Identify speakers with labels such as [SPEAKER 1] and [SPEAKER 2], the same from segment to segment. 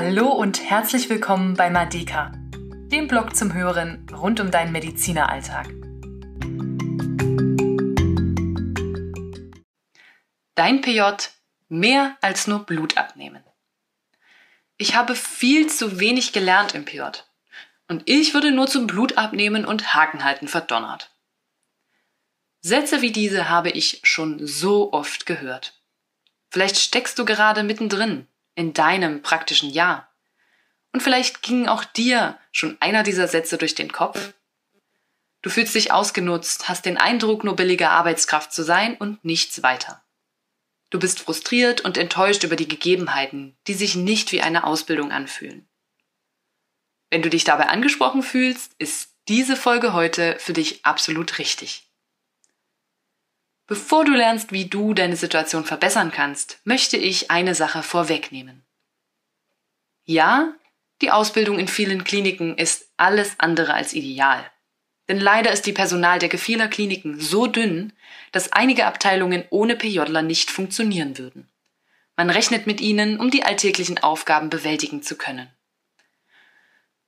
[SPEAKER 1] Hallo und herzlich willkommen bei Madeka, dem Blog zum Hören rund um deinen Medizineralltag. Dein PJ mehr als nur Blut abnehmen. Ich habe viel zu wenig gelernt im PJ und ich würde nur zum Blutabnehmen und Hakenhalten verdonnert. Sätze wie diese habe ich schon so oft gehört. Vielleicht steckst du gerade mittendrin in deinem praktischen Jahr. Und vielleicht ging auch dir schon einer dieser Sätze durch den Kopf. Du fühlst dich ausgenutzt, hast den Eindruck, nur billige Arbeitskraft zu sein und nichts weiter. Du bist frustriert und enttäuscht über die Gegebenheiten, die sich nicht wie eine Ausbildung anfühlen. Wenn du dich dabei angesprochen fühlst, ist diese Folge heute für dich absolut richtig. Bevor du lernst, wie du deine Situation verbessern kannst, möchte ich eine Sache vorwegnehmen. Ja, die Ausbildung in vielen Kliniken ist alles andere als ideal. Denn leider ist die Personaldecke vieler Kliniken so dünn, dass einige Abteilungen ohne PJler nicht funktionieren würden. Man rechnet mit ihnen, um die alltäglichen Aufgaben bewältigen zu können.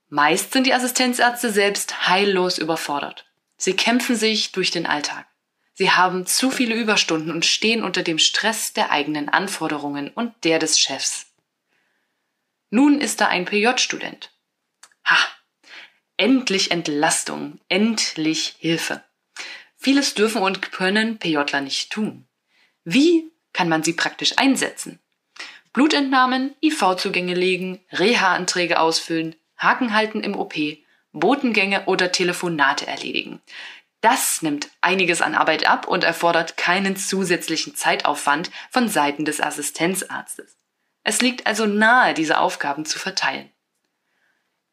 [SPEAKER 1] Meist sind die Assistenzärzte selbst heillos überfordert. Sie kämpfen sich durch den Alltag. Sie haben zu viele Überstunden und stehen unter dem Stress der eigenen Anforderungen und der des Chefs. Nun ist da ein PJ-Student. Ha! Endlich Entlastung, endlich Hilfe. Vieles dürfen und können PJler nicht tun. Wie kann man sie praktisch einsetzen? Blutentnahmen, IV-Zugänge legen, Reha-Anträge ausfüllen, Haken halten im OP, Botengänge oder Telefonate erledigen. Das nimmt einiges an Arbeit ab und erfordert keinen zusätzlichen Zeitaufwand von Seiten des Assistenzarztes. Es liegt also nahe, diese Aufgaben zu verteilen.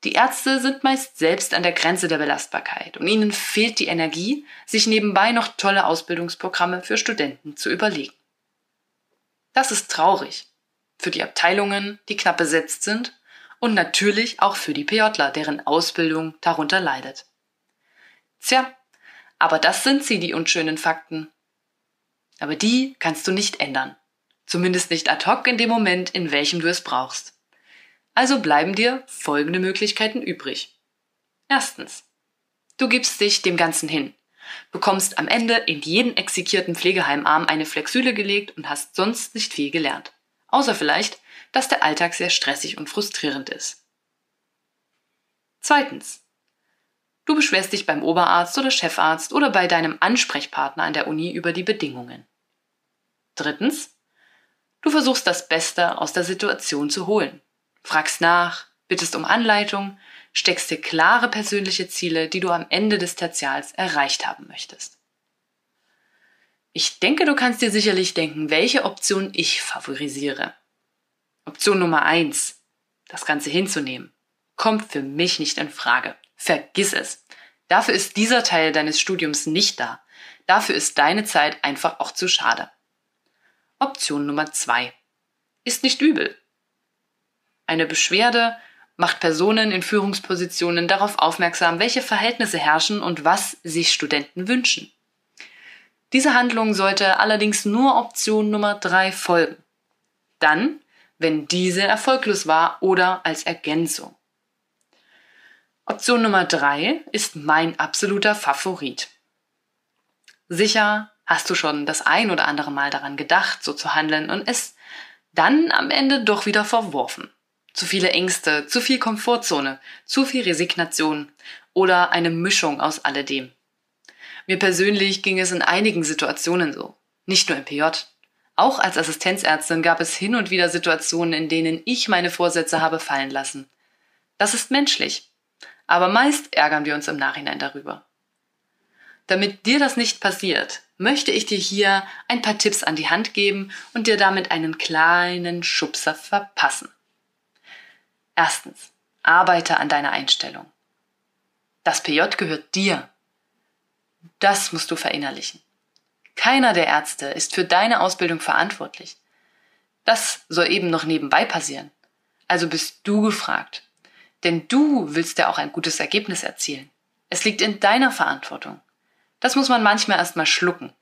[SPEAKER 1] Die Ärzte sind meist selbst an der Grenze der Belastbarkeit und ihnen fehlt die Energie, sich nebenbei noch tolle Ausbildungsprogramme für Studenten zu überlegen. Das ist traurig. Für die Abteilungen, die knapp besetzt sind und natürlich auch für die PJler, deren Ausbildung darunter leidet. Tja, aber das sind sie, die unschönen Fakten. Aber die kannst du nicht ändern. Zumindest nicht ad hoc in dem Moment, in welchem du es brauchst. Also bleiben dir folgende Möglichkeiten übrig. Erstens. Du gibst dich dem Ganzen hin, bekommst am Ende in jeden exekierten Pflegeheimarm eine Flexüle gelegt und hast sonst nicht viel gelernt. Außer vielleicht, dass der Alltag sehr stressig und frustrierend ist. Zweitens. Du beschwerst dich beim Oberarzt oder Chefarzt oder bei deinem Ansprechpartner an der Uni über die Bedingungen. Drittens. Du versuchst das Beste aus der Situation zu holen. Fragst nach, bittest um Anleitung, steckst dir klare persönliche Ziele, die du am Ende des Tertials erreicht haben möchtest. Ich denke, du kannst dir sicherlich denken, welche Option ich favorisiere. Option Nummer eins, das Ganze hinzunehmen, kommt für mich nicht in Frage. Vergiss es. Dafür ist dieser Teil deines Studiums nicht da. Dafür ist deine Zeit einfach auch zu schade. Option Nummer zwei. Ist nicht übel. Eine Beschwerde macht Personen in Führungspositionen darauf aufmerksam, welche Verhältnisse herrschen und was sich Studenten wünschen. Diese Handlung sollte allerdings nur Option Nummer drei folgen. Dann, wenn diese erfolglos war oder als Ergänzung. Option Nummer drei ist mein absoluter Favorit. Sicher hast du schon das ein oder andere Mal daran gedacht, so zu handeln und es dann am Ende doch wieder verworfen. Zu viele Ängste, zu viel Komfortzone, zu viel Resignation oder eine Mischung aus alledem. Mir persönlich ging es in einigen Situationen so, nicht nur im PJ. Auch als Assistenzärztin gab es hin und wieder Situationen, in denen ich meine Vorsätze habe fallen lassen. Das ist menschlich aber meist ärgern wir uns im Nachhinein darüber. Damit dir das nicht passiert, möchte ich dir hier ein paar Tipps an die Hand geben und dir damit einen kleinen Schubser verpassen. Erstens, arbeite an deiner Einstellung. Das PJ gehört dir. Das musst du verinnerlichen. Keiner der Ärzte ist für deine Ausbildung verantwortlich. Das soll eben noch nebenbei passieren. Also bist du gefragt, denn du willst ja auch ein gutes Ergebnis erzielen. Es liegt in deiner Verantwortung. Das muss man manchmal erstmal schlucken.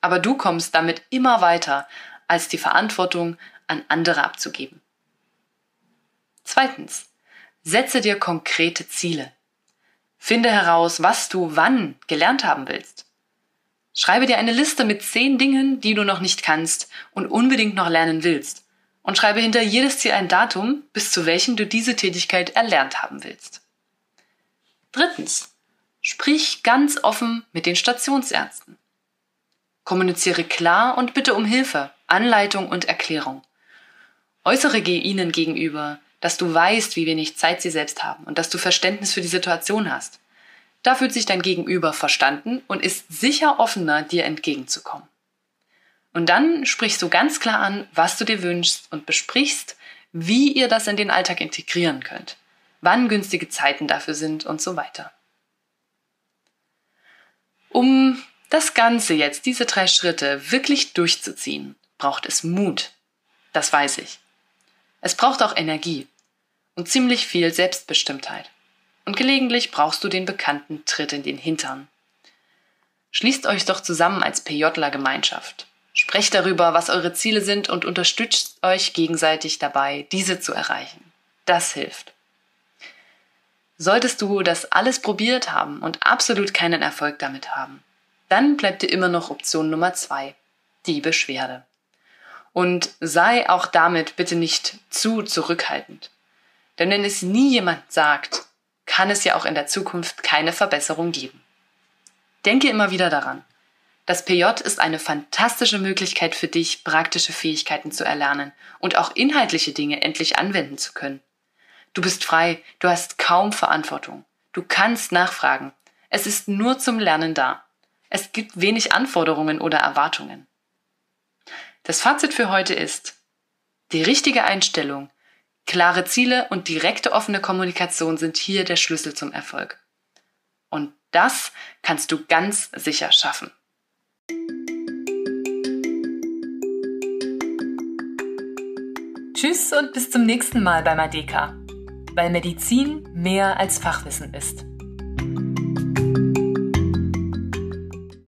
[SPEAKER 1] Aber du kommst damit immer weiter, als die Verantwortung an andere abzugeben. Zweitens, setze dir konkrete Ziele. Finde heraus, was du wann gelernt haben willst. Schreibe dir eine Liste mit zehn Dingen, die du noch nicht kannst und unbedingt noch lernen willst. Und schreibe hinter jedes Ziel ein Datum, bis zu welchem du diese Tätigkeit erlernt haben willst. Drittens. Sprich ganz offen mit den Stationsärzten. Kommuniziere klar und bitte um Hilfe, Anleitung und Erklärung. Äußere ihnen gegenüber, dass du weißt, wie wenig Zeit sie selbst haben und dass du Verständnis für die Situation hast. Da fühlt sich dein Gegenüber verstanden und ist sicher offener, dir entgegenzukommen. Und dann sprichst du ganz klar an, was du dir wünschst und besprichst, wie ihr das in den Alltag integrieren könnt, wann günstige Zeiten dafür sind und so weiter. Um das Ganze jetzt, diese drei Schritte, wirklich durchzuziehen, braucht es Mut. Das weiß ich. Es braucht auch Energie und ziemlich viel Selbstbestimmtheit. Und gelegentlich brauchst du den bekannten Tritt in den Hintern. Schließt euch doch zusammen als PJler-Gemeinschaft. Sprecht darüber, was eure Ziele sind und unterstützt euch gegenseitig dabei, diese zu erreichen. Das hilft. Solltest du das alles probiert haben und absolut keinen Erfolg damit haben, dann bleibt dir immer noch Option Nummer zwei, die Beschwerde. Und sei auch damit bitte nicht zu zurückhaltend. Denn wenn es nie jemand sagt, kann es ja auch in der Zukunft keine Verbesserung geben. Denke immer wieder daran. Das PJ ist eine fantastische Möglichkeit für dich, praktische Fähigkeiten zu erlernen und auch inhaltliche Dinge endlich anwenden zu können. Du bist frei, du hast kaum Verantwortung. Du kannst nachfragen. Es ist nur zum Lernen da. Es gibt wenig Anforderungen oder Erwartungen. Das Fazit für heute ist, die richtige Einstellung Klare Ziele und direkte offene Kommunikation sind hier der Schlüssel zum Erfolg. Und das kannst du ganz sicher schaffen. Tschüss und bis zum nächsten Mal bei Madeka, weil Medizin mehr als Fachwissen ist.